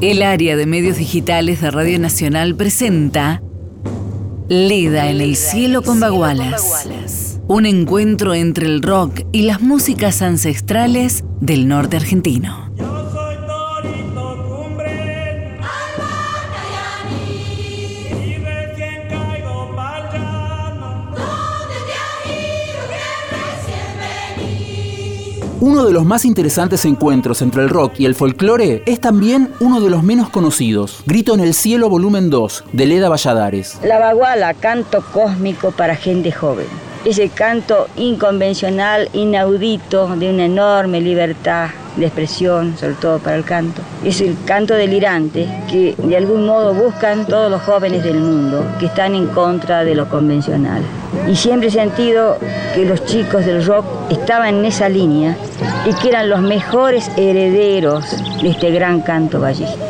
El área de medios digitales de Radio Nacional presenta Leda en el cielo con bagualas. Un encuentro entre el rock y las músicas ancestrales del norte argentino. Uno de los más interesantes encuentros entre el rock y el folclore es también uno de los menos conocidos. Grito en el cielo volumen 2, de Leda Valladares. La baguala, canto cósmico para gente joven. Ese canto inconvencional, inaudito, de una enorme libertad de expresión, sobre todo para el canto. Es el canto delirante que de algún modo buscan todos los jóvenes del mundo que están en contra de lo convencional. Y siempre he sentido que los chicos del rock estaban en esa línea y que eran los mejores herederos de este gran canto ballista.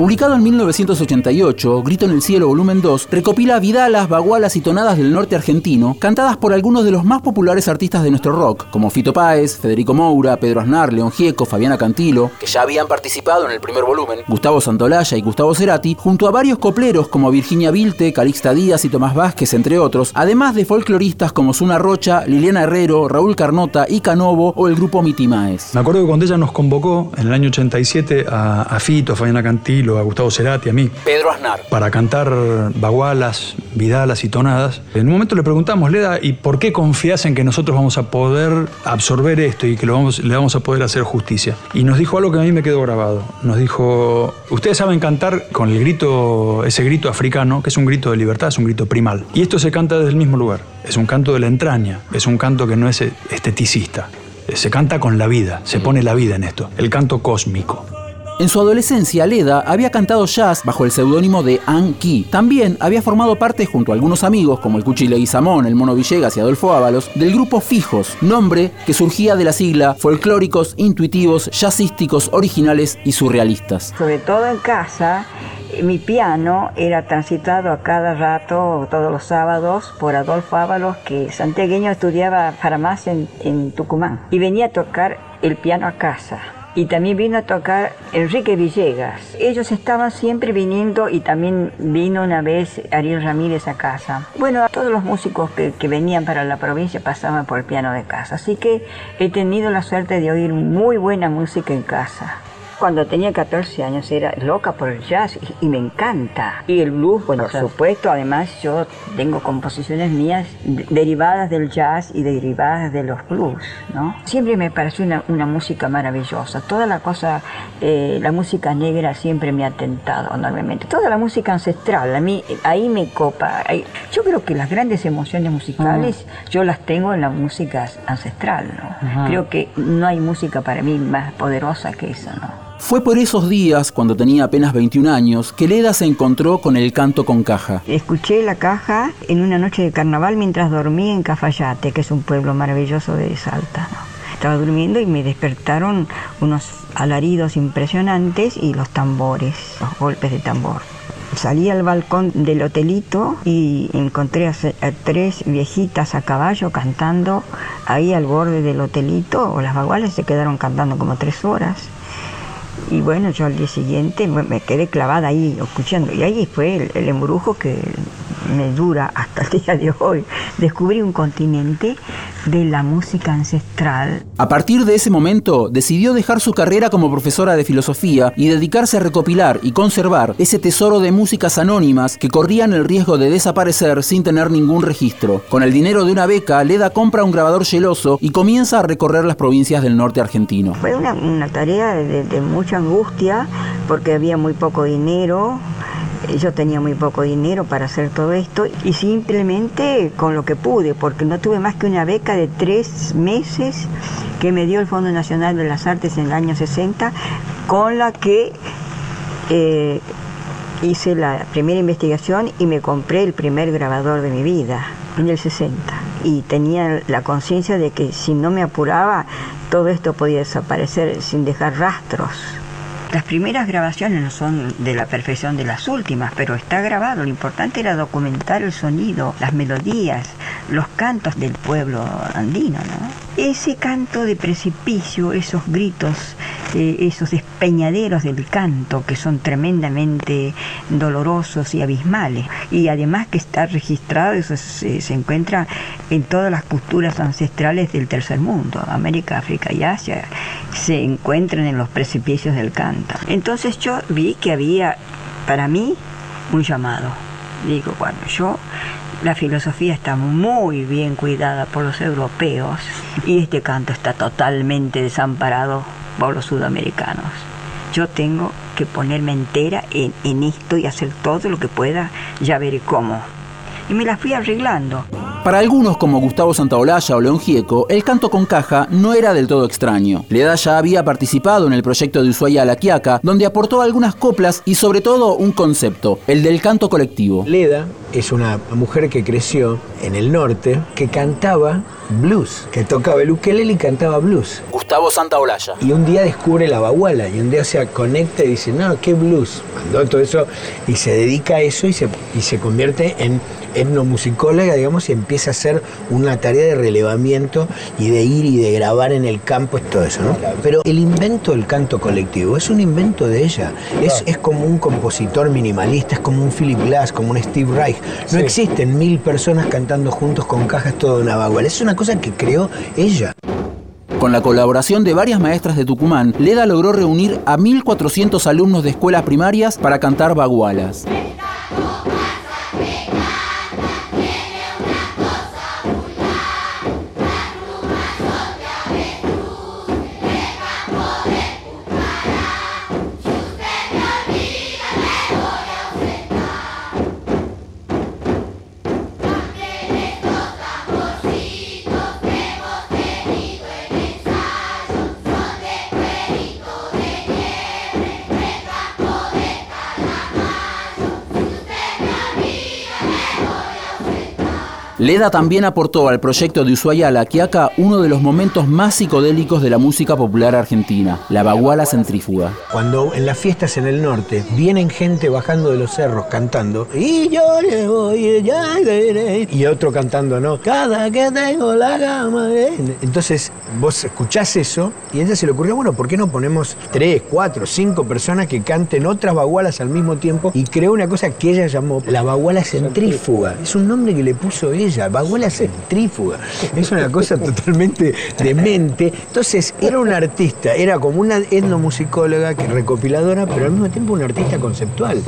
Publicado en 1988, Grito en el Cielo Volumen 2 recopila vidalas, bagualas y tonadas del norte argentino, cantadas por algunos de los más populares artistas de nuestro rock, como Fito Páez, Federico Moura, Pedro Aznar, León Gieco, Fabiana Cantilo, que ya habían participado en el primer volumen, Gustavo Santolaya y Gustavo Cerati, junto a varios copleros como Virginia Vilte, Calixta Díaz y Tomás Vázquez, entre otros, además de folcloristas como Zuna Rocha, Liliana Herrero, Raúl Carnota, y Canovo o el grupo Mitimaes. Me acuerdo que cuando ella nos convocó en el año 87 a, a Fito, a Fabiana Cantilo, a Gustavo Cerati, a mí. Pedro Aznar. Para cantar bagualas, vidalas y tonadas. En un momento le preguntamos, Leda, ¿y por qué confías en que nosotros vamos a poder absorber esto y que lo vamos, le vamos a poder hacer justicia? Y nos dijo algo que a mí me quedó grabado. Nos dijo, ustedes saben cantar con el grito, ese grito africano, que es un grito de libertad, es un grito primal. Y esto se canta desde el mismo lugar. Es un canto de la entraña, es un canto que no es esteticista. Se canta con la vida, se pone la vida en esto, el canto cósmico. En su adolescencia, Leda había cantado jazz bajo el seudónimo de Anki. También había formado parte, junto a algunos amigos como el Cuchi Leguizamón, el Mono Villegas y Adolfo Ábalos, del grupo Fijos, nombre que surgía de la sigla folclóricos, intuitivos, jazzísticos, originales y surrealistas. Sobre todo en casa, mi piano era transitado a cada rato, todos los sábados, por Adolfo Ábalos, que santiagueño estudiaba farmacia en, en Tucumán. Y venía a tocar el piano a casa y también vino a tocar Enrique Villegas. Ellos estaban siempre viniendo y también vino una vez Ariel Ramírez a casa. Bueno, todos los músicos que, que, venían para la provincia pasaban por el piano de casa, así que he tenido la suerte de oír muy buena música en casa. Cuando tenía 14 años era loca por el jazz y, y me encanta. Y el blues, bueno, por supuesto, además yo tengo composiciones mías derivadas del jazz y derivadas de los blues, ¿no? Siempre me pareció una, una música maravillosa. Toda la cosa, eh, la música negra siempre me ha tentado enormemente. Toda la música ancestral, a mí ahí me copa. Ahí, yo creo que las grandes emociones musicales uh -huh. yo las tengo en la música ancestral, ¿no? Uh -huh. Creo que no hay música para mí más poderosa que esa, ¿no? Fue por esos días, cuando tenía apenas 21 años, que Leda se encontró con el canto con caja. Escuché la caja en una noche de carnaval mientras dormía en Cafayate, que es un pueblo maravilloso de Salta. Estaba durmiendo y me despertaron unos alaridos impresionantes y los tambores, los golpes de tambor. Salí al balcón del hotelito y encontré a, a, tres viejitas a caballo cantando ahí al borde del hotelito. O las baguales se quedaron cantando como tres horas. Y bueno, yo al día siguiente me quedé clavada ahí escuchando. Y ahí fue el, el embrujo que me dura hasta el día de hoy. Descubrí un continente de la música ancestral. A partir de ese momento, decidió dejar su carrera como profesora de filosofía y dedicarse a recopilar y conservar ese tesoro de músicas anónimas que corrían el riesgo de desaparecer sin tener ningún registro. Con el dinero de una beca, Leda compra un grabador geloso y comienza a recorrer las provincias del norte argentino. Fue una, una tarea de, de mucha angustia porque había muy poco dinero yo tenía muy poco dinero para hacer todo esto y simplemente con lo que pude, porque no tuve más que una beca de tres meses que me dio el Fondo Nacional de las Artes en el año 60, con la que eh, hice la primera investigación y me compré el primer grabador de mi vida en el 60. Y tenía la conciencia de que si no me apuraba, todo esto podía desaparecer sin dejar rastros. Las primeras grabaciones no son de la perfección de las últimas, pero está grabado. Lo importante era documentar el sonido, las melodías, los cantos del pueblo andino, ¿no? Ese canto de precipicio, esos gritos eh, esos despeñaderos del canto que son tremendamente dolorosos y abismales. Y además que está registrado, eso se, se encuentra en todas las culturas ancestrales del tercer mundo, América, África y Asia, se encuentran en los precipicios del canto. Entonces yo vi que había para mí un llamado. Digo, bueno, yo la filosofía está muy bien cuidada por los europeos y este canto está totalmente desamparado por los sudamericanos. Yo tengo que ponerme entera en, en esto y hacer todo lo que pueda, ya veré cómo. Y me la fui arreglando. Para algunos, como Gustavo Santaolalla o León Gieco, el canto con caja no era del todo extraño. Leda ya había participado en el proyecto de Ushuaia a la Quiaca, donde aportó algunas coplas y sobre todo un concepto, el del canto colectivo. Leda es una mujer que creció en el norte, que cantaba blues, que tocaba el ukelele y cantaba blues. Gustavo Santaolalla. Y un día descubre la baguala y un día se conecta y dice, no, ¿qué blues? Mandó todo eso y se dedica a eso y se, y se convierte en etnomusicóloga, digamos, y empieza a hacer una tarea de relevamiento y de ir y de grabar en el campo y todo eso, ¿no? Pero el invento del canto colectivo es un invento de ella. Es, es como un compositor minimalista, es como un Philip Glass, como un Steve Reich. No existen mil personas cantando juntos con cajas toda una baguala. Es una cosa que creó ella. Con la colaboración de varias maestras de Tucumán, Leda logró reunir a 1.400 alumnos de escuelas primarias para cantar bagualas. Leda también aportó al proyecto de Ushuaia La Quiaca uno de los momentos más psicodélicos de la música popular argentina, la baguala centrífuga. Cuando en las fiestas en el norte vienen gente bajando de los cerros cantando y yo le voy y otro cantando no cada que tengo la gama entonces vos escuchás eso y a ella se le ocurrió bueno por qué no ponemos tres cuatro cinco personas que canten otras bagualas al mismo tiempo y creó una cosa que ella llamó la baguala centrífuga. Es un nombre que le puso ella ella, centrífuga. Es una cosa totalmente demente. Entonces, era una artista, era como una etnomusicóloga que recopiladora, pero al mismo tiempo una artista conceptual.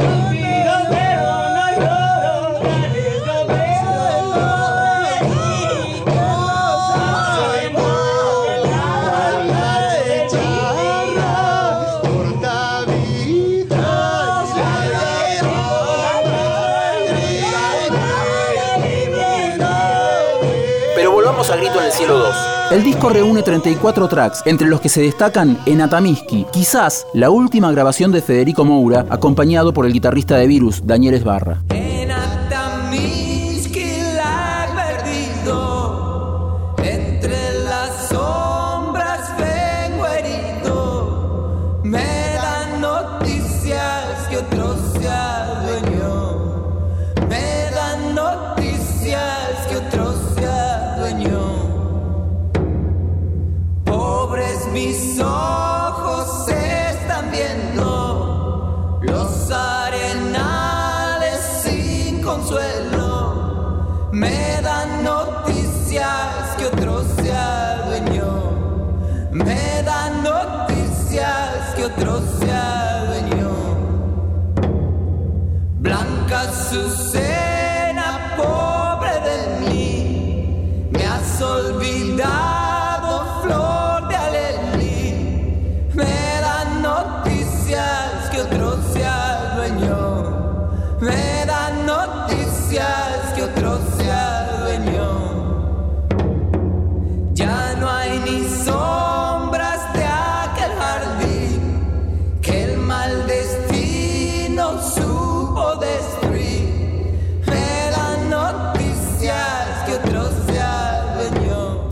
El Cielo 2. El disco reúne 34 tracks, entre los que se destacan En Atamiski, quizás la última grabación de Federico Moura, acompañado por el guitarrista de Virus, Daniel Esbarra.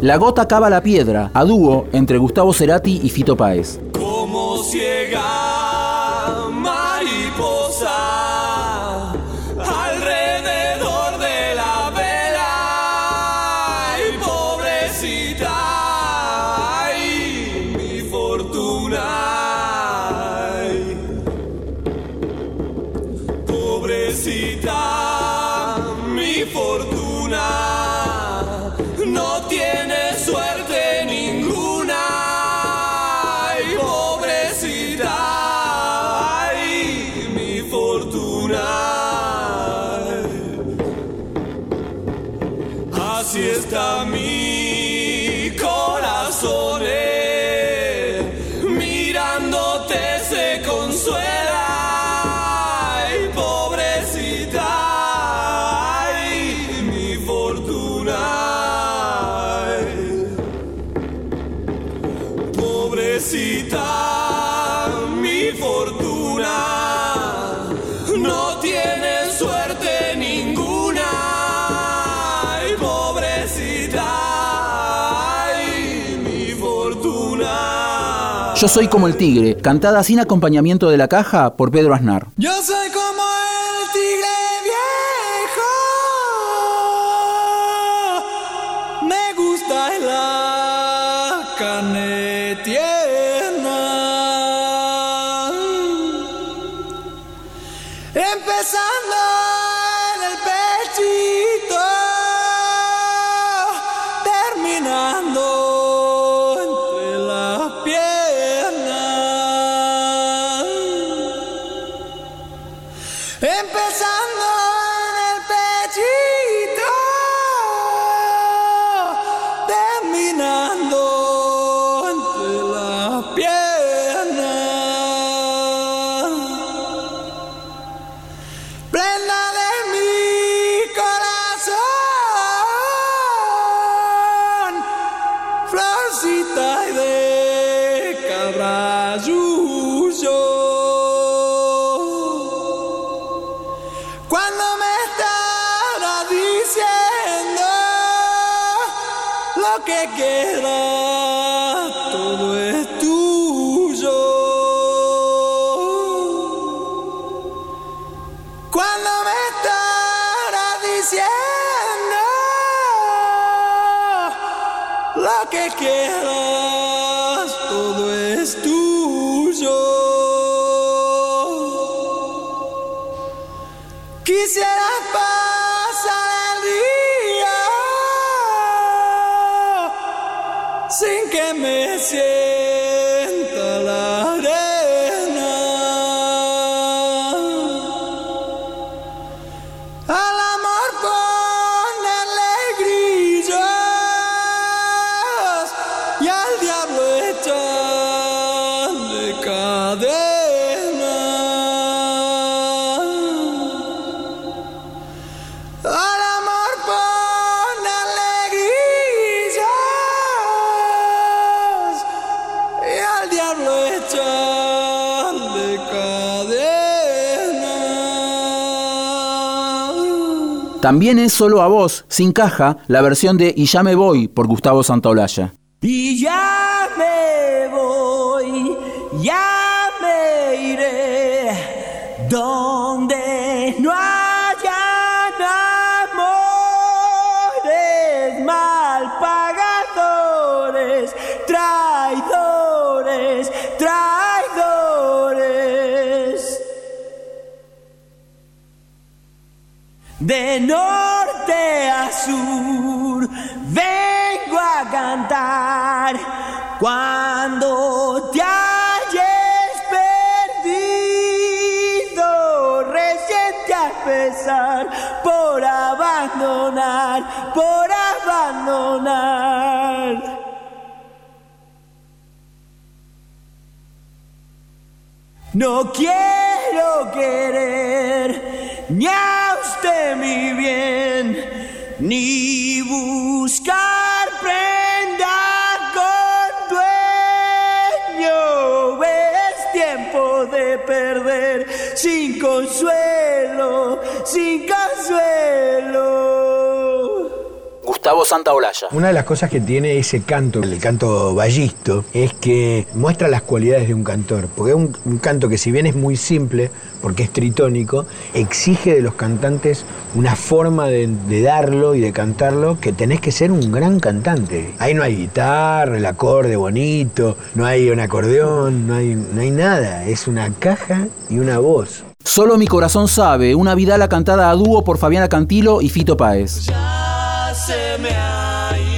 La gota cava la piedra, a dúo entre Gustavo Cerati y Fito Páez. así está mi Yo soy como el tigre, cantada sin acompañamiento de la caja por Pedro Aznar. Yo soy como el tigre viejo. Me gusta la carne florcita y de cabrayuyo. Cuando me estará diciendo lo que queda, También es solo a voz, sin caja, la versión de Y ya me voy por Gustavo Santaolalla. Y ya me voy, ya me iré, donde no haya De norte a sur vengo a cantar cuando te hayas perdido, recién te a pesar por abandonar, por abandonar. No quiero querer ni mi bien, ni buscar prenda con dueño. Es tiempo de perder sin consuelo, sin consuelo. Gustavo Santaolalla. Una de las cosas que tiene ese canto, el canto ballisto, es que muestra las cualidades de un cantor. Porque es un, un canto que si bien es muy simple, porque es tritónico, exige de los cantantes una forma de, de darlo y de cantarlo que tenés que ser un gran cantante. Ahí no hay guitarra, el acorde bonito, no hay un acordeón, no hay, no hay nada. Es una caja y una voz. Solo mi corazón sabe, una Vidala cantada a dúo por Fabiana Cantilo y Fito Páez. Se me ha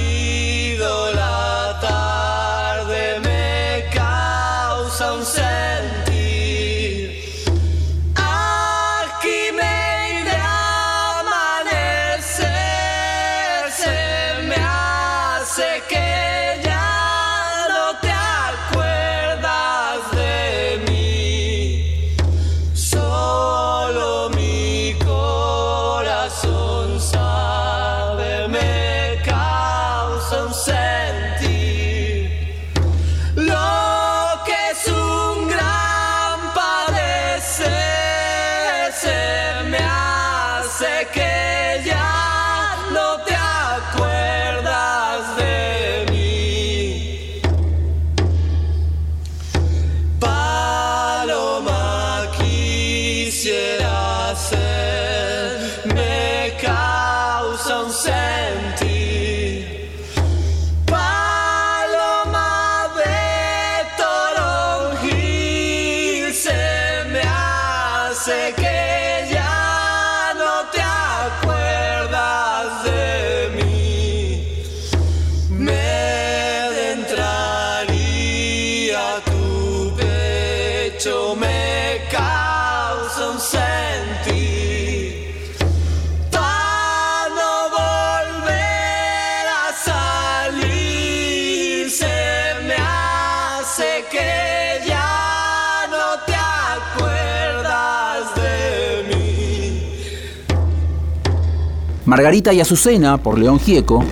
Margarita y Azucena, por León Gieco,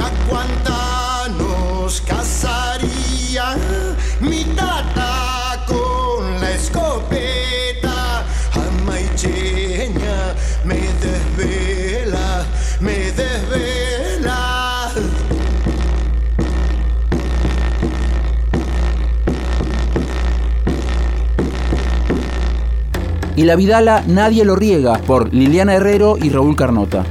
Ya cuánta nos casaría mi tata con la escopeta. Amaicheña, me desvela, me desvela. y La Vidala Nadie lo riega, por Liliana Herrero y Raúl Carnota.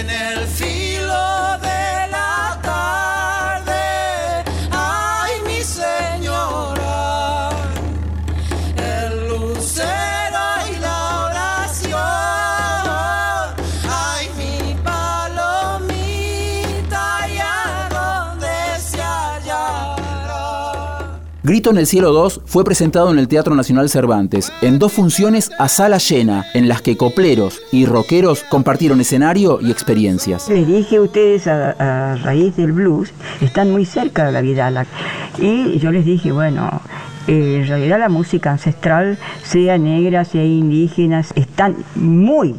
En el filo Grito en el Cielo 2 fue presentado en el Teatro Nacional Cervantes, en dos funciones a sala llena, en las que copleros y rockeros compartieron escenario y experiencias. Les dije, ustedes a, a raíz del blues están muy cerca de la Vidala. Y yo les dije, bueno, eh, en realidad la música ancestral, sea negra, sea indígena, están muy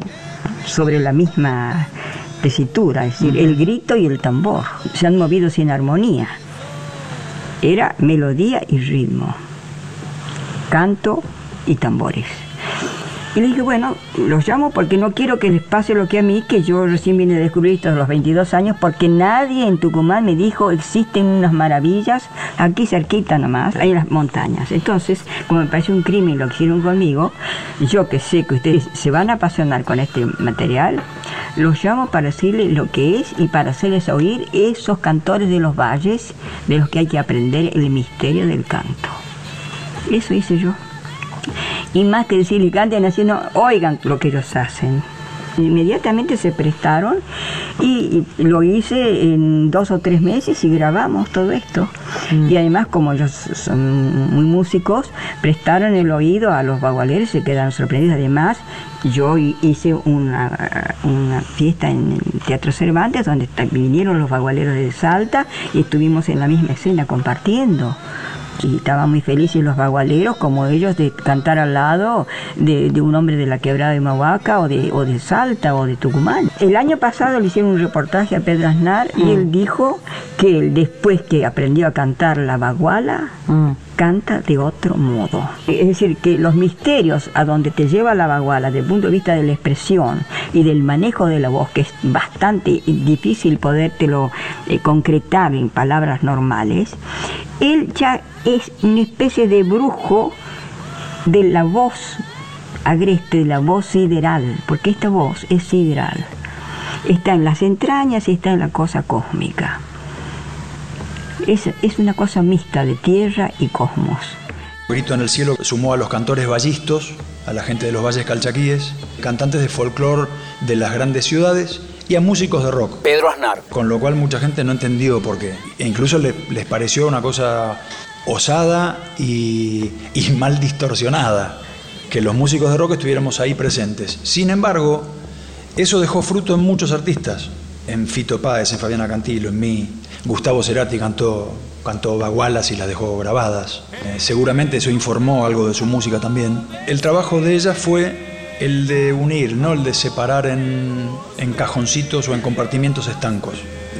sobre la misma tesitura, es decir, el grito y el tambor se han movido sin armonía. Era melodía y ritmo, canto y tambores. Y le dije, bueno, los llamo porque no quiero que les pase lo que a mí, que yo recién vine a descubrir esto a los 22 años, porque nadie en Tucumán me dijo, existen unas maravillas aquí cerquita nomás, hay las montañas. Entonces, como me parece un crimen lo que hicieron conmigo, yo que sé que ustedes se van a apasionar con este material, los llamo para decirles lo que es y para hacerles oír esos cantores de los valles de los que hay que aprender el misterio del canto. Eso hice yo. Y más que decirle canten haciendo, oigan lo que ellos hacen. Inmediatamente se prestaron y, y lo hice en dos o tres meses y grabamos todo esto. Y además, como ellos son muy músicos, prestaron el oído a los bagualeros y se quedaron sorprendidos. Además, yo hi- hice una, una fiesta en el Teatro Cervantes donde vinieron los bagualeros de Salta y estuvimos en la misma escena compartiendo. Y estaban muy felices los bagualeros, como ellos, de cantar al lado de, de un hombre de la quebrada de Mahuaca o de, o de Salta o de Tucumán. El año pasado le hicieron un reportaje a Pedro Aznar y él dijo que él, después que aprendió a cantar la baguala, canta de otro modo. Es decir, que los misterios a donde te lleva la baguala desde el punto de vista de la expresión y del manejo de la voz, que es bastante difícil podértelo eh, concretar en palabras normales, él ya es una especie de brujo de la voz agreste, de la voz sideral, porque esta voz es sideral. Está en las entrañas y está en la cosa cósmica. Es, es una cosa mixta de tierra y cosmos. Grito en el cielo sumó a los cantores vallistos, a la gente de los valles calchaquíes, cantantes de folclore de las grandes ciudades y a músicos de rock. Pedro Aznar. Con lo cual mucha gente no entendió por qué. E incluso le- les pareció una cosa osada y, y mal distorsionada que los músicos de rock estuviéramos ahí presentes. Sin embargo, eso dejó fruto en muchos artistas. En Fito Páez, en Fabiana Cantilo, en mí. Gustavo Cerati cantó, cantó bagualas y las dejó grabadas. Eh, seguramente eso informó algo de su música también. El trabajo de ella fue el de unir, no el de separar en, en cajoncitos o en compartimientos estancos.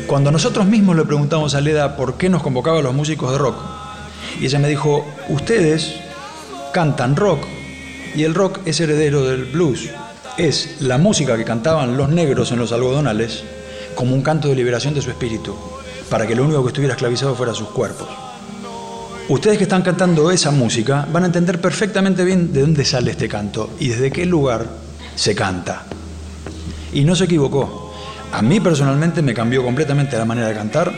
Cuando nosotros mismos le preguntamos a Leda por qué nos convocaba a los músicos de rock, y ella me dijo, ustedes cantan rock y el rock es heredero del blues. Es la música que cantaban los negros en los algodonales como un canto de liberación de su espíritu, para que lo único que estuviera esclavizado fuera sus cuerpos. Ustedes que están cantando esa música van a entender perfectamente bien de dónde sale este canto y desde qué lugar se canta. Y no se equivocó. A mí personalmente me cambió completamente la manera de cantar,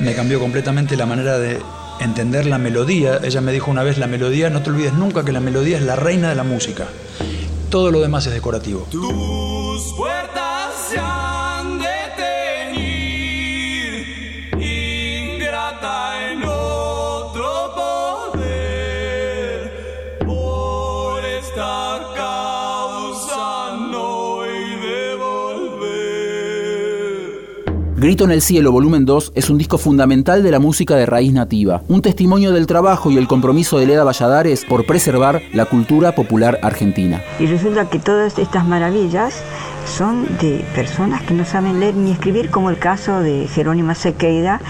me cambió completamente la manera de entender la melodía. Ella me dijo una vez, la melodía, no te olvides nunca que la melodía es la reina de la música. Todo lo demás es decorativo. Grito en el Cielo, volumen 2, es un disco fundamental de la música de raíz nativa, un testimonio del trabajo y el compromiso de Leda Valladares por preservar la cultura popular argentina. Y resulta que todas estas maravillas son de personas que no saben leer ni escribir, como el caso de Jerónima Sequeira,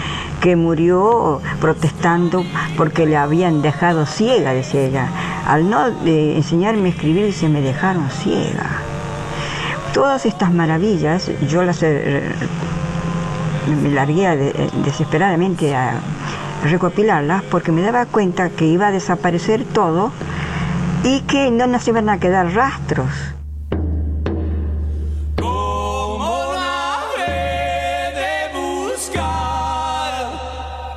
que murió protestando porque le habían dejado ciega, decía ella. Al no eh, enseñarme a escribir, se me dejaron ciega. Todas estas maravillas, yo las eh, me largué de- eh, desesperadamente a recopilarlas porque me daba cuenta que iba a desaparecer todo y que no nos iban a quedar rastros. Como la habré de buscar,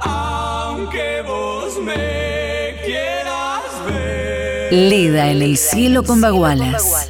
aunque vos me quieras ver. Leda en el cielo con bagualas.